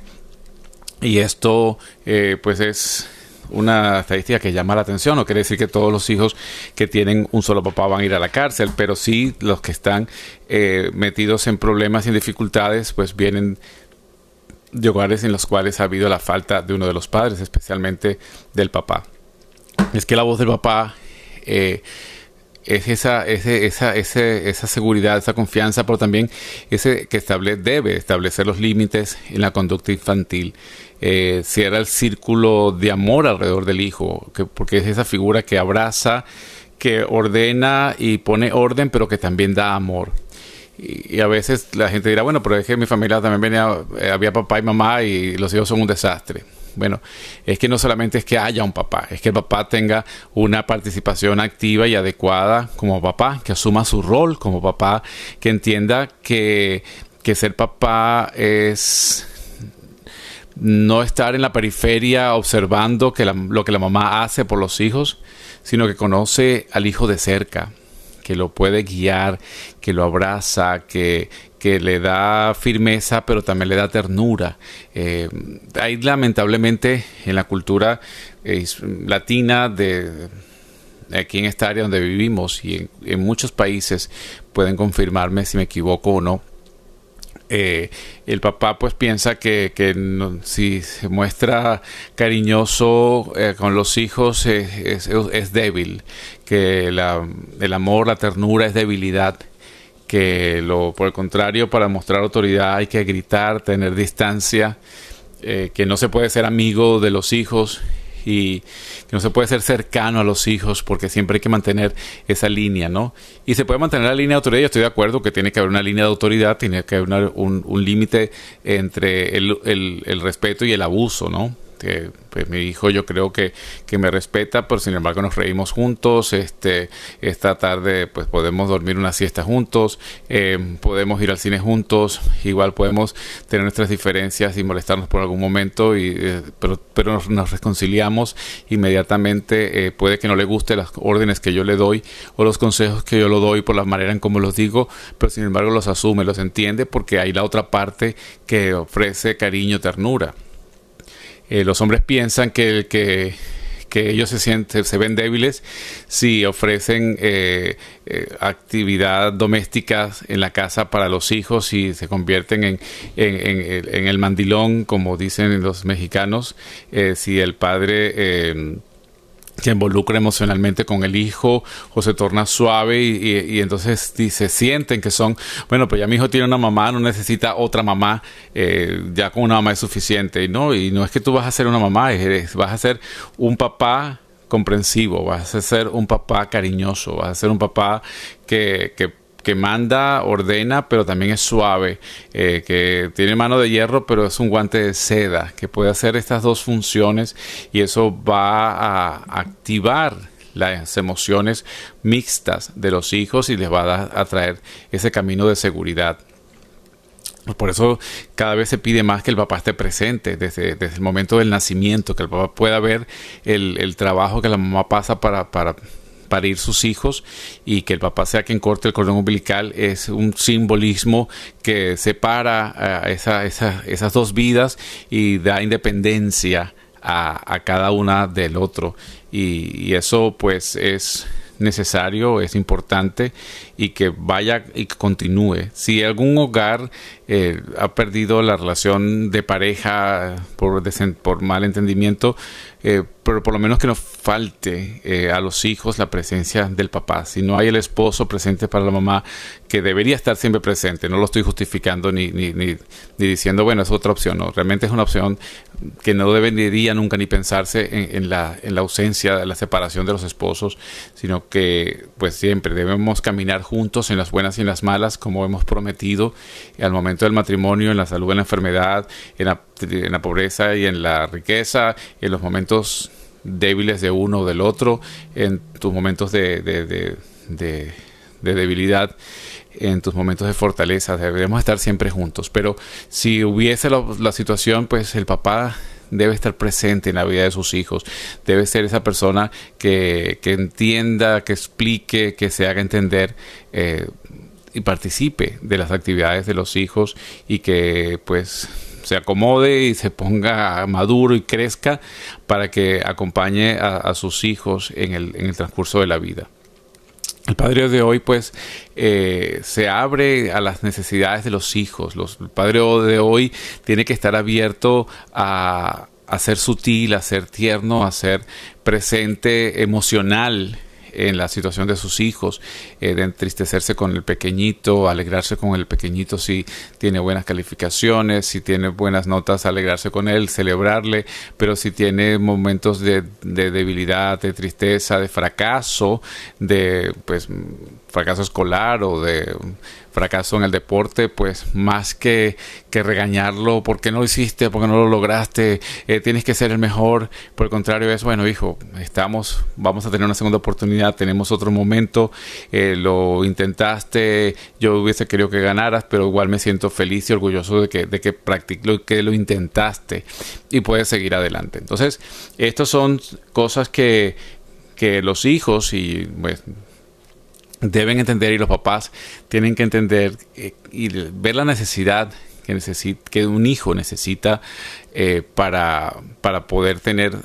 Y esto eh, pues es una estadística que llama la atención. No quiere decir que todos los hijos que tienen un solo papá van a ir a la cárcel, pero sí los que están eh, metidos en problemas y en dificultades, pues vienen de hogares en los cuales ha habido la falta de uno de los padres, especialmente del papá. Es que la voz del papá eh, es esa, esa, esa seguridad, esa confianza, pero también ese que estable, debe establecer los límites en la conducta infantil. Eh, cierra el círculo de amor alrededor del hijo, que, porque es esa figura que abraza, que ordena y pone orden, pero que también da amor. Y, a veces la gente dirá, bueno, pero es que mi familia también venía, eh, había papá y mamá y los hijos son un desastre. Bueno, es que no solamente es que haya un papá, es que el papá tenga una participación activa y adecuada como papá, que asuma su rol como papá, que entienda que, que ser papá es no estar en la periferia observando lo que la mamá hace por los hijos, sino que conoce al hijo de cerca, que lo puede guiar, que lo abraza, que, que le da firmeza, pero también le da ternura. Eh, hay lamentablemente en la cultura eh, latina de aquí en esta área donde vivimos y en, muchos países pueden confirmarme si me equivoco o no. Eh, el papá pues piensa que, si se muestra cariñoso con los hijos es, es, débil, que el amor, la ternura es debilidad que lo, por el contrario, para mostrar autoridad hay que gritar, tener distancia, eh, que no se puede ser amigo de los hijos y que no se puede ser cercano a los hijos porque siempre hay que mantener esa línea, ¿no? Y se puede mantener la línea de autoridad, yo estoy de acuerdo que tiene que haber una línea de autoridad, tiene que haber un, un límite entre el, el respeto y el abuso, ¿no? Pues mi hijo yo creo que, que me respeta, pero sin embargo nos reímos juntos, este, esta tarde pues podemos dormir una siesta juntos, eh, podemos ir al cine juntos, igual podemos tener nuestras diferencias y molestarnos por algún momento, y, eh, pero, pero nos, reconciliamos inmediatamente, eh, puede que no le guste las órdenes que yo le doy o los consejos que yo lo doy por la manera en como los digo, pero sin embargo los asume, los entiende porque hay la otra parte que ofrece cariño, ternura. Eh, los hombres piensan que, que, que ellos se sienten, se ven débiles si ofrecen eh, eh, actividad doméstica en la casa para los hijos y se convierten en, en, en, el mandilón, como dicen los mexicanos, si el padre se involucra emocionalmente con el hijo o se torna suave y, entonces se sienten que son, bueno, pues ya mi hijo tiene una mamá, no necesita otra mamá, eh, ya con una mamá es suficiente, ¿no? Y no es que tú vas a ser una mamá, vas a ser un papá comprensivo, vas a ser un papá cariñoso, vas a ser un papá que que manda, ordena, pero también es suave, eh, que tiene mano de hierro, pero es un guante de seda, que puede hacer estas dos funciones y eso va a activar las emociones mixtas de los hijos y les va a, traer ese camino de seguridad. Por eso cada vez se pide más que el papá esté presente desde, desde el momento del nacimiento, que el papá pueda ver el, el trabajo que la mamá pasa para, para parir sus hijos y que el papá sea quien corte el cordón umbilical es un simbolismo que separa esa, esas dos vidas y da independencia a, cada una del otro y, eso pues es necesario, es importante y que vaya y que continúe. Si algún hogar eh, ha perdido la relación de pareja por, por mal entendimiento, eh, pero por lo menos que no falte eh, a los hijos la presencia del papá. Si no hay el esposo presente para la mamá, que debería estar siempre presente, no lo estoy justificando ni, ni, ni, diciendo, bueno, es otra opción, no, realmente es una opción que no debería nunca ni pensarse en, la, en la ausencia, de la separación de los esposos, sino que pues siempre debemos caminar juntos en las buenas y en las malas, como hemos prometido, al momento del matrimonio, en la salud, en la enfermedad, en la, pobreza y en la riqueza, en los momentos débiles de uno o del otro, en tus momentos de, de, debilidad, en tus momentos de fortaleza. Debemos estar siempre juntos. Pero si hubiese la, situación, pues el papá debe estar presente en la vida de sus hijos. Debe ser esa persona que, que entienda, que explique, que se haga entender. Eh, y participe de las actividades de los hijos y que pues se acomode y se ponga maduro y crezca para que acompañe a, sus hijos en el, en el, transcurso de la vida. El padre de hoy pues eh, se abre a las necesidades de los hijos. Los, el padre de hoy tiene que estar abierto a, a ser sutil, a ser tierno, a ser presente emocional en la situación de sus hijos, eh, de entristecerse con el pequeñito, alegrarse con el pequeñito si tiene buenas calificaciones, si tiene buenas notas, alegrarse con él, celebrarle, pero si tiene momentos de, de debilidad, de tristeza, de fracaso, de pues fracaso escolar o de fracaso en el deporte, pues más que, que regañarlo, ¿por qué no lo hiciste? ¿Por qué no lo lograste? Eh, tienes que ser el mejor. Por el contrario, es bueno, hijo, estamos, vamos a tener una segunda oportunidad, tenemos otro momento, eh, lo intentaste, yo hubiese querido que ganaras, pero igual me siento feliz y orgulloso de que, de que, lo, que lo intentaste y puedes seguir adelante. Entonces, estas son cosas que, que los hijos y pues, deben entender y los papás tienen que entender eh, y ver la necesidad que, que un hijo necesita eh, para, para poder tener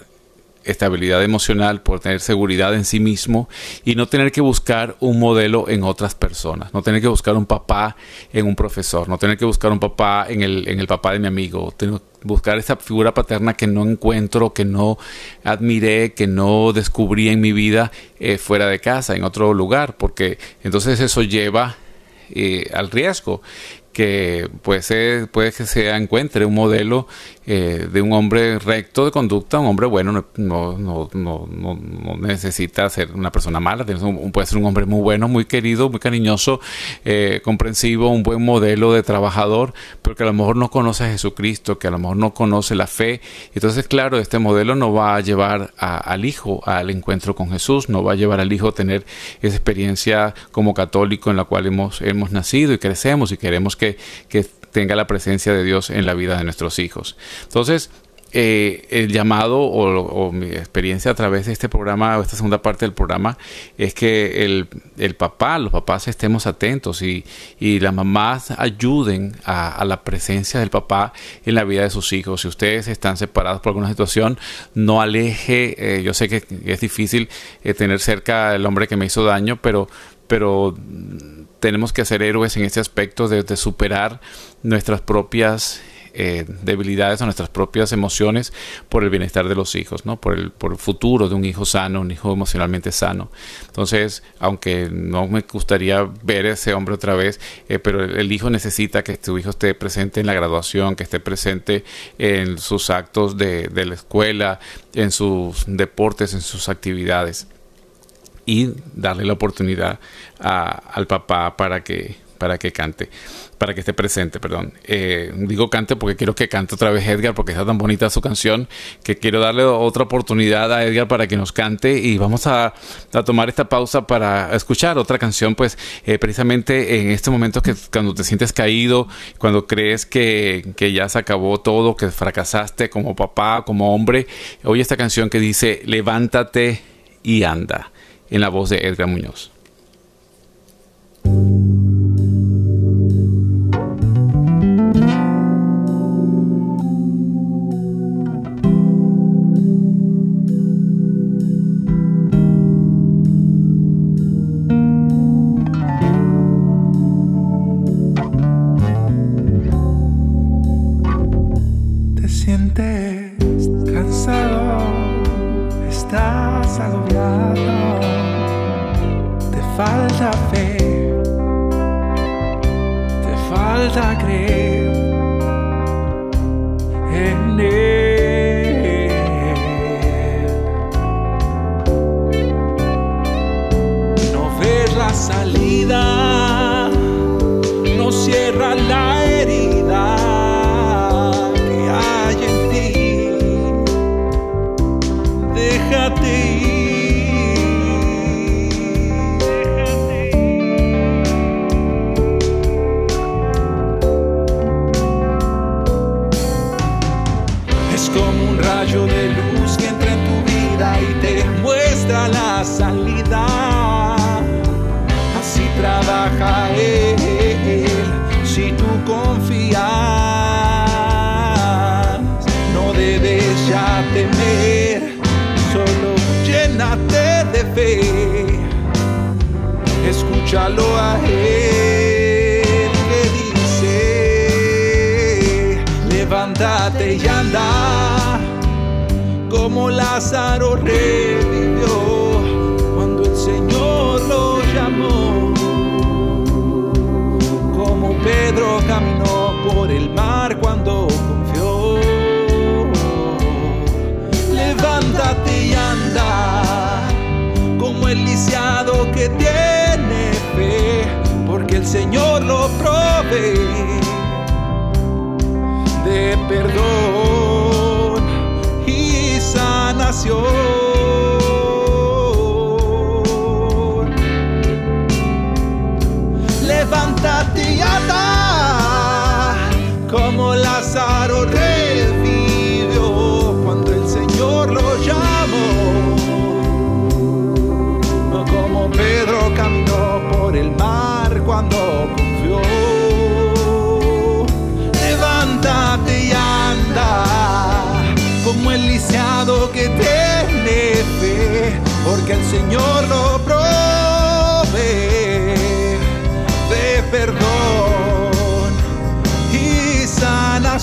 estabilidad emocional, por tener seguridad en sí mismo y no tener que buscar un modelo en otras personas, no tener que buscar un papá en un profesor, no tener que buscar un papá en el, en el papá de mi amigo, buscar esa figura paterna que no encuentro, que no admiré, que no descubrí en mi vida eh, fuera de casa, en otro lugar, porque entonces eso lleva eh, al riesgo que puede, puede que se encuentre un modelo eh, de un hombre recto de conducta, un hombre bueno, no, no, no, no, necesita ser una persona mala, puede ser un hombre muy bueno, muy querido, muy cariñoso, eh, comprensivo, un buen modelo de trabajador, pero que a lo mejor no conoce a Jesucristo, que a lo mejor no conoce la fe. Entonces, claro, este modelo no va a llevar al hijo al encuentro con Jesús, no va a llevar al hijo a tener esa experiencia como católico en la cual hemos, hemos nacido y crecemos y queremos que, que tenga la presencia de Dios en la vida de nuestros hijos. Entonces, eh, el llamado o, mi experiencia a través de este programa o esta segunda parte del programa es que el, papá, los papás estemos atentos y, y las mamás ayuden a, la presencia del papá en la vida de sus hijos. Si ustedes están separados por alguna situación, no aleje, eh, yo sé que es difícil eh, tener cerca al hombre que me hizo daño, pero, pero tenemos que ser héroes en este aspecto de, superar nuestras propias eh, debilidades o nuestras propias emociones por el bienestar de los hijos, ¿no? Por el, por el futuro de un hijo sano, un hijo emocionalmente sano. Entonces, aunque no me gustaría ver a ese hombre otra vez, eh, pero el, hijo necesita que tu hijo esté presente en la graduación, que esté presente en sus actos de, de la escuela, en sus deportes, en sus actividades y darle la oportunidad al papá para que, para que cante, para que esté presente, perdón. Eh, digo cante porque quiero que cante otra vez Edgar porque está tan bonita su canción que quiero darle otra oportunidad a Edgar para que nos cante y vamos a, tomar esta pausa para escuchar otra canción, pues eh, precisamente en este momento que cuando te sientes caído, cuando crees que, que ya se acabó todo, que fracasaste como papá, como hombre, oye esta canción que dice, levántate y anda en la voz de Edgar Muñoz. Falta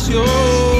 your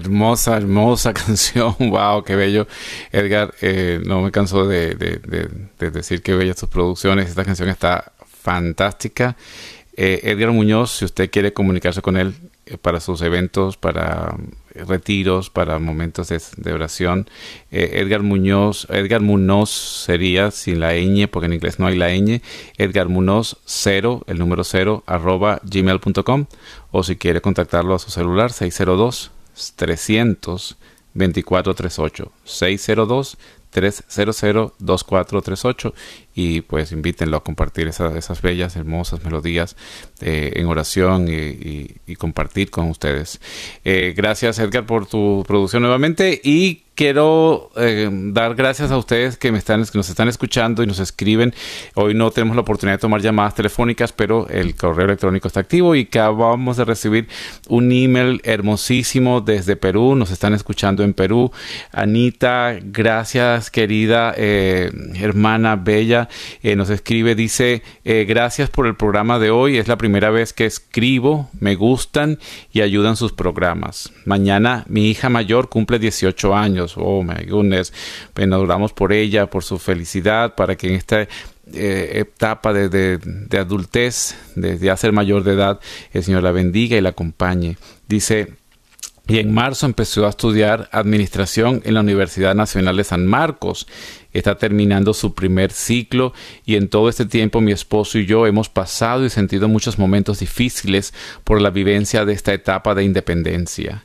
hermosa, hermosa canción, wow, qué bello. Edgar, eh, no me canso de, de- de- de decir qué bellas tus producciones, esta canción está fantástica. Eh, Edgar Muñoz, si usted quiere comunicarse con él eh, para sus eventos, para retiros, para momentos de, de oración, Edgar Muñoz, Edgar Munoz sería sin la ñ, porque en inglés no hay la ñ, Edgar Munoz 0, el número 0, arroba gmail.com, o si quiere contactarlo a su celular, 602 300 2438 602 300 2438 y pues invítenlo a compartir esa- esas bellas, hermosas melodías eh, en oración y compartir con ustedes. Eh, gracias Edgar por tu producción nuevamente y quiero eh, dar gracias a ustedes que me están que nos están escuchando y nos escriben. Hoy no tenemos la oportunidad de tomar llamadas telefónicas, pero el correo electrónico está activo y acabamos de recibir un email hermosísimo desde Perú. Nos están escuchando en Perú. Anita, gracias querida eh, hermana bella. Eh, nos escribe, dice, gracias por el programa de hoy. Es la primera vez que escribo, me gustan y ayudan sus programas. Mañana mi hija mayor cumple 18 años. Oh my goodness. Oramos por ella, por su felicidad, para que en esta eh, etapa de, de- de adultez, de ya mayor de edad, el Señor la bendiga y la acompañe. Dice, y en marzo empezó a estudiar administración en la Universidad Nacional de San Marcos. Está terminando su primer ciclo y en todo este tiempo mi esposo y yo hemos pasado y sentido muchos momentos difíciles por la vivencia de esta etapa de independencia.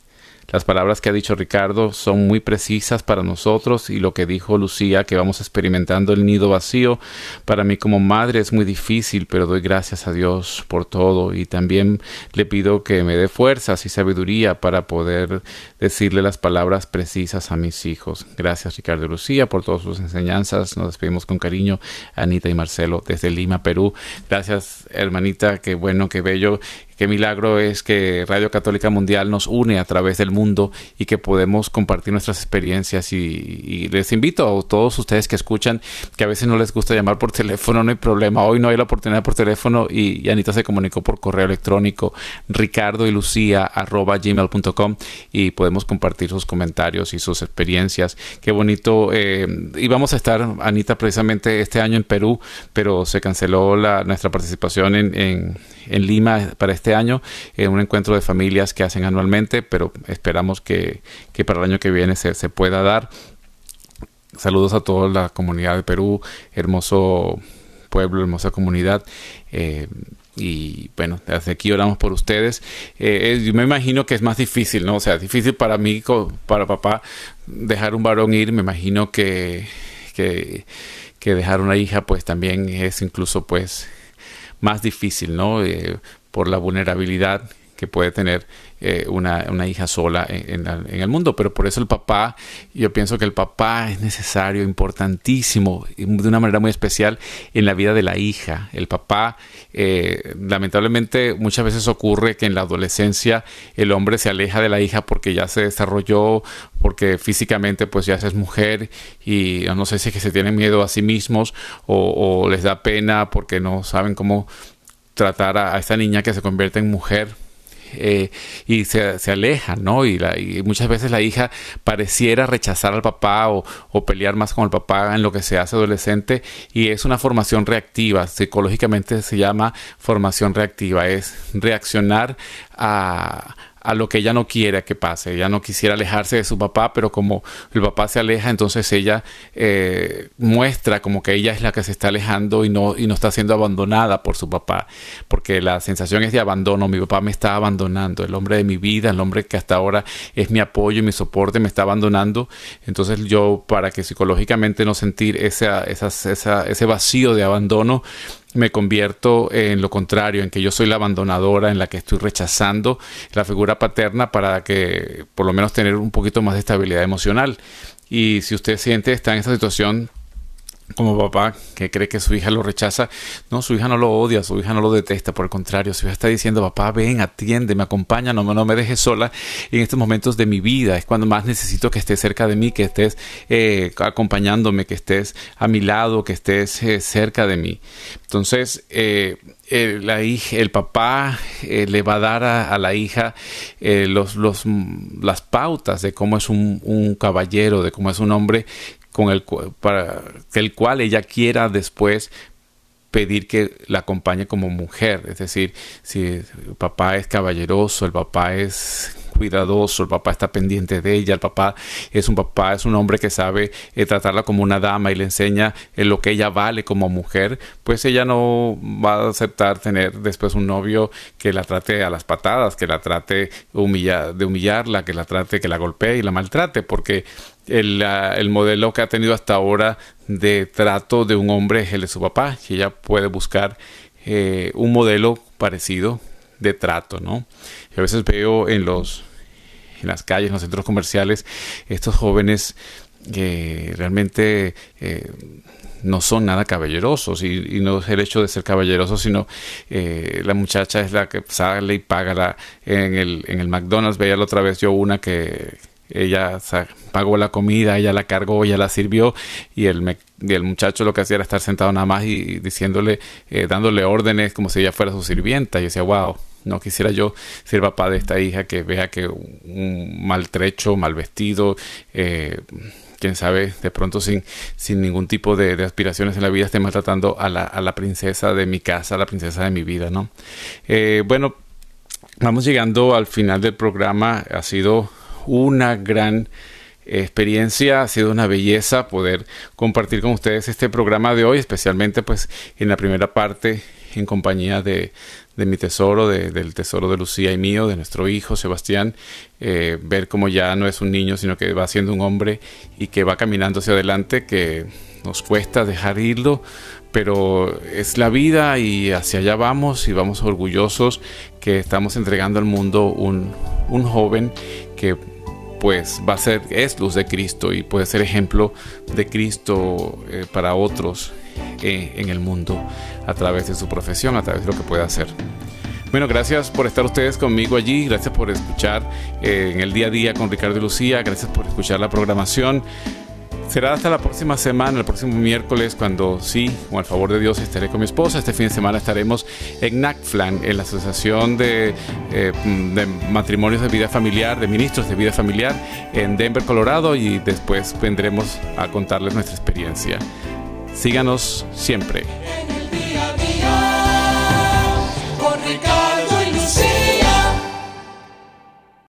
Las palabras que ha dicho Ricardo son muy precisas para nosotros y lo que dijo Lucía, que vamos experimentando el nido vacío, para mí como madre es muy difícil, pero doy gracias a Dios por todo y también le pido que me dé fuerzas y sabiduría para poder decirle las palabras precisas a mis hijos. Gracias Ricardo y Lucía por todas sus enseñanzas. Nos despedimos con cariño, Anita y Marcelo, desde Lima, Perú. Gracias hermanita, qué bueno, qué bello Qué milagro es que Radio Católica Mundial nos une a través del mundo y que podemos compartir nuestras experiencias. Y, les invito a todos ustedes que escuchan, que a veces no les gusta llamar por teléfono, no hay problema. Hoy no hay la oportunidad por teléfono y, Anita se comunicó por correo electrónico ricardo y lucía arroba gmail.com y podemos compartir sus comentarios y sus experiencias. Qué bonito. Eh, y vamos a estar, Anita, precisamente este año en Perú, pero se canceló la, nuestra participación en, en, en Lima para este este año, en un encuentro de familias que hacen anualmente, pero esperamos que, para el año que viene se, pueda dar. Saludos a toda la comunidad de Perú, hermoso pueblo, hermosa comunidad. Eh, y bueno, desde aquí oramos por ustedes. Eh, yo me imagino que es más difícil, ¿no? O sea, difícil para mí, para papá, dejar un varón ir. Me imagino que, que, que dejar una hija, pues también es incluso, pues, más difícil, ¿no? Eh, por la vulnerabilidad que puede tener eh, una, hija sola en, el mundo. Pero por eso el papá, yo pienso que el papá es necesario, importantísimo, de una manera muy especial en la vida de la hija. El papá, eh, lamentablemente, muchas veces ocurre que en la adolescencia el hombre se aleja de la hija porque ya se desarrolló, porque físicamente pues ya es mujer y no sé si es que se tienen miedo a sí mismos o, o les da pena porque no saben cómo tratar a, esta niña que se convierte en mujer eh, y se, se aleja, ¿no? Y, muchas veces la hija pareciera rechazar al papá o, o, pelear más con el papá en lo que se hace adolescente y es una formación reactiva, psicológicamente se llama formación reactiva, es reaccionar a, a lo que ella no quiere que pase. Ella no quisiera alejarse de su papá, pero como el papá se aleja, entonces ella eh, muestra como que ella es la que se está alejando y no, y no está siendo abandonada por su papá, porque la sensación es de abandono. Mi papá me está abandonando, el hombre de mi vida, el hombre que hasta ahora es mi apoyo y mi soporte, me está abandonando. Entonces yo, para que psicológicamente no sentir esa, ese vacío de abandono, me convierto en lo contrario, en que yo soy la abandonadora, en la que estoy rechazando la figura paterna para que por lo menos tener un poquito más de estabilidad emocional. Y si usted siente está en esa situación, como papá que cree que su hija lo rechaza, no, su hija no lo odia, su hija no lo detesta, por el contrario, su hija está diciendo, papá, ven, atiende, me acompaña, no, no me dejes sola en estos momentos de mi vida, es cuando más necesito que estés cerca de mí, que estés eh, acompañándome, que estés a mi lado, que estés eh, cerca de mí. Entonces, eh, la hija, el papá le va a dar a, la hija los, los, las pautas de cómo es un, un, caballero, de cómo es un hombre con el, para el cual ella quiera después pedir que la acompañe como mujer. Es decir, si el papá es caballeroso, el papá es cuidadoso, el papá está pendiente de ella, el papá es un papá, es un hombre que sabe eh, tratarla como una dama y le enseña eh, lo que ella vale como mujer, pues ella no va a aceptar tener después un novio que la trate a las patadas, que la trate de humillarla, que la trate, que la golpee y la maltrate, porque el, el, modelo que ha tenido hasta ahora de trato de un hombre es el de su papá y ella puede buscar eh, un modelo parecido de trato, ¿no? a veces veo en los en las calles, en los centros comerciales, estos jóvenes que realmente eh, no son nada caballerosos y, no es el hecho de ser caballerosos, sino eh, la muchacha es la que sale y paga la, en, el, en el McDonald's. Veía la otra vez yo una que ella pagó la comida, ella la cargó, ella la sirvió y el, el muchacho lo que hacía era estar sentado nada más y, diciéndole, eh, dándole órdenes como si ella fuera su sirvienta. Yo decía, wow, no quisiera yo ser papá de esta hija que vea que un maltrecho, mal vestido, eh, quién sabe, de pronto sin, sin ningún tipo de, aspiraciones en la vida esté maltratando a la, a la, princesa de mi casa, a la princesa de mi vida, ¿no? Eh, bueno, vamos llegando al final del programa. Ha sido una gran experiencia, ha sido una belleza poder compartir con ustedes este programa de hoy, especialmente pues en la primera parte en compañía de, de mi tesoro, del tesoro de Lucía y mío, de nuestro hijo Sebastián, eh, ver cómo ya no es un niño, sino que va siendo un hombre y que va caminando hacia adelante, que nos cuesta dejar irlo, pero es la vida y hacia allá vamos y vamos orgullosos que estamos entregando al mundo un, un joven que pues va a ser, es luz de Cristo y puede ser ejemplo de Cristo eh, para otros eh, en el mundo a través de su profesión, a través de lo que puede hacer. Bueno, gracias por estar ustedes conmigo allí, gracias por escuchar eh, en el día a día con Ricardo y Lucía, gracias por escuchar la programación. Será hasta la próxima semana, el próximo miércoles, cuando sí, con el favor de Dios, estaré con mi esposa. Este fin de semana estaremos en NACFLAN, en la Asociación de, eh, de, Matrimonios de Vida Familiar, de Ministros de Vida Familiar, en Denver, Colorado, y después vendremos a contarles nuestra experiencia. Síganos siempre.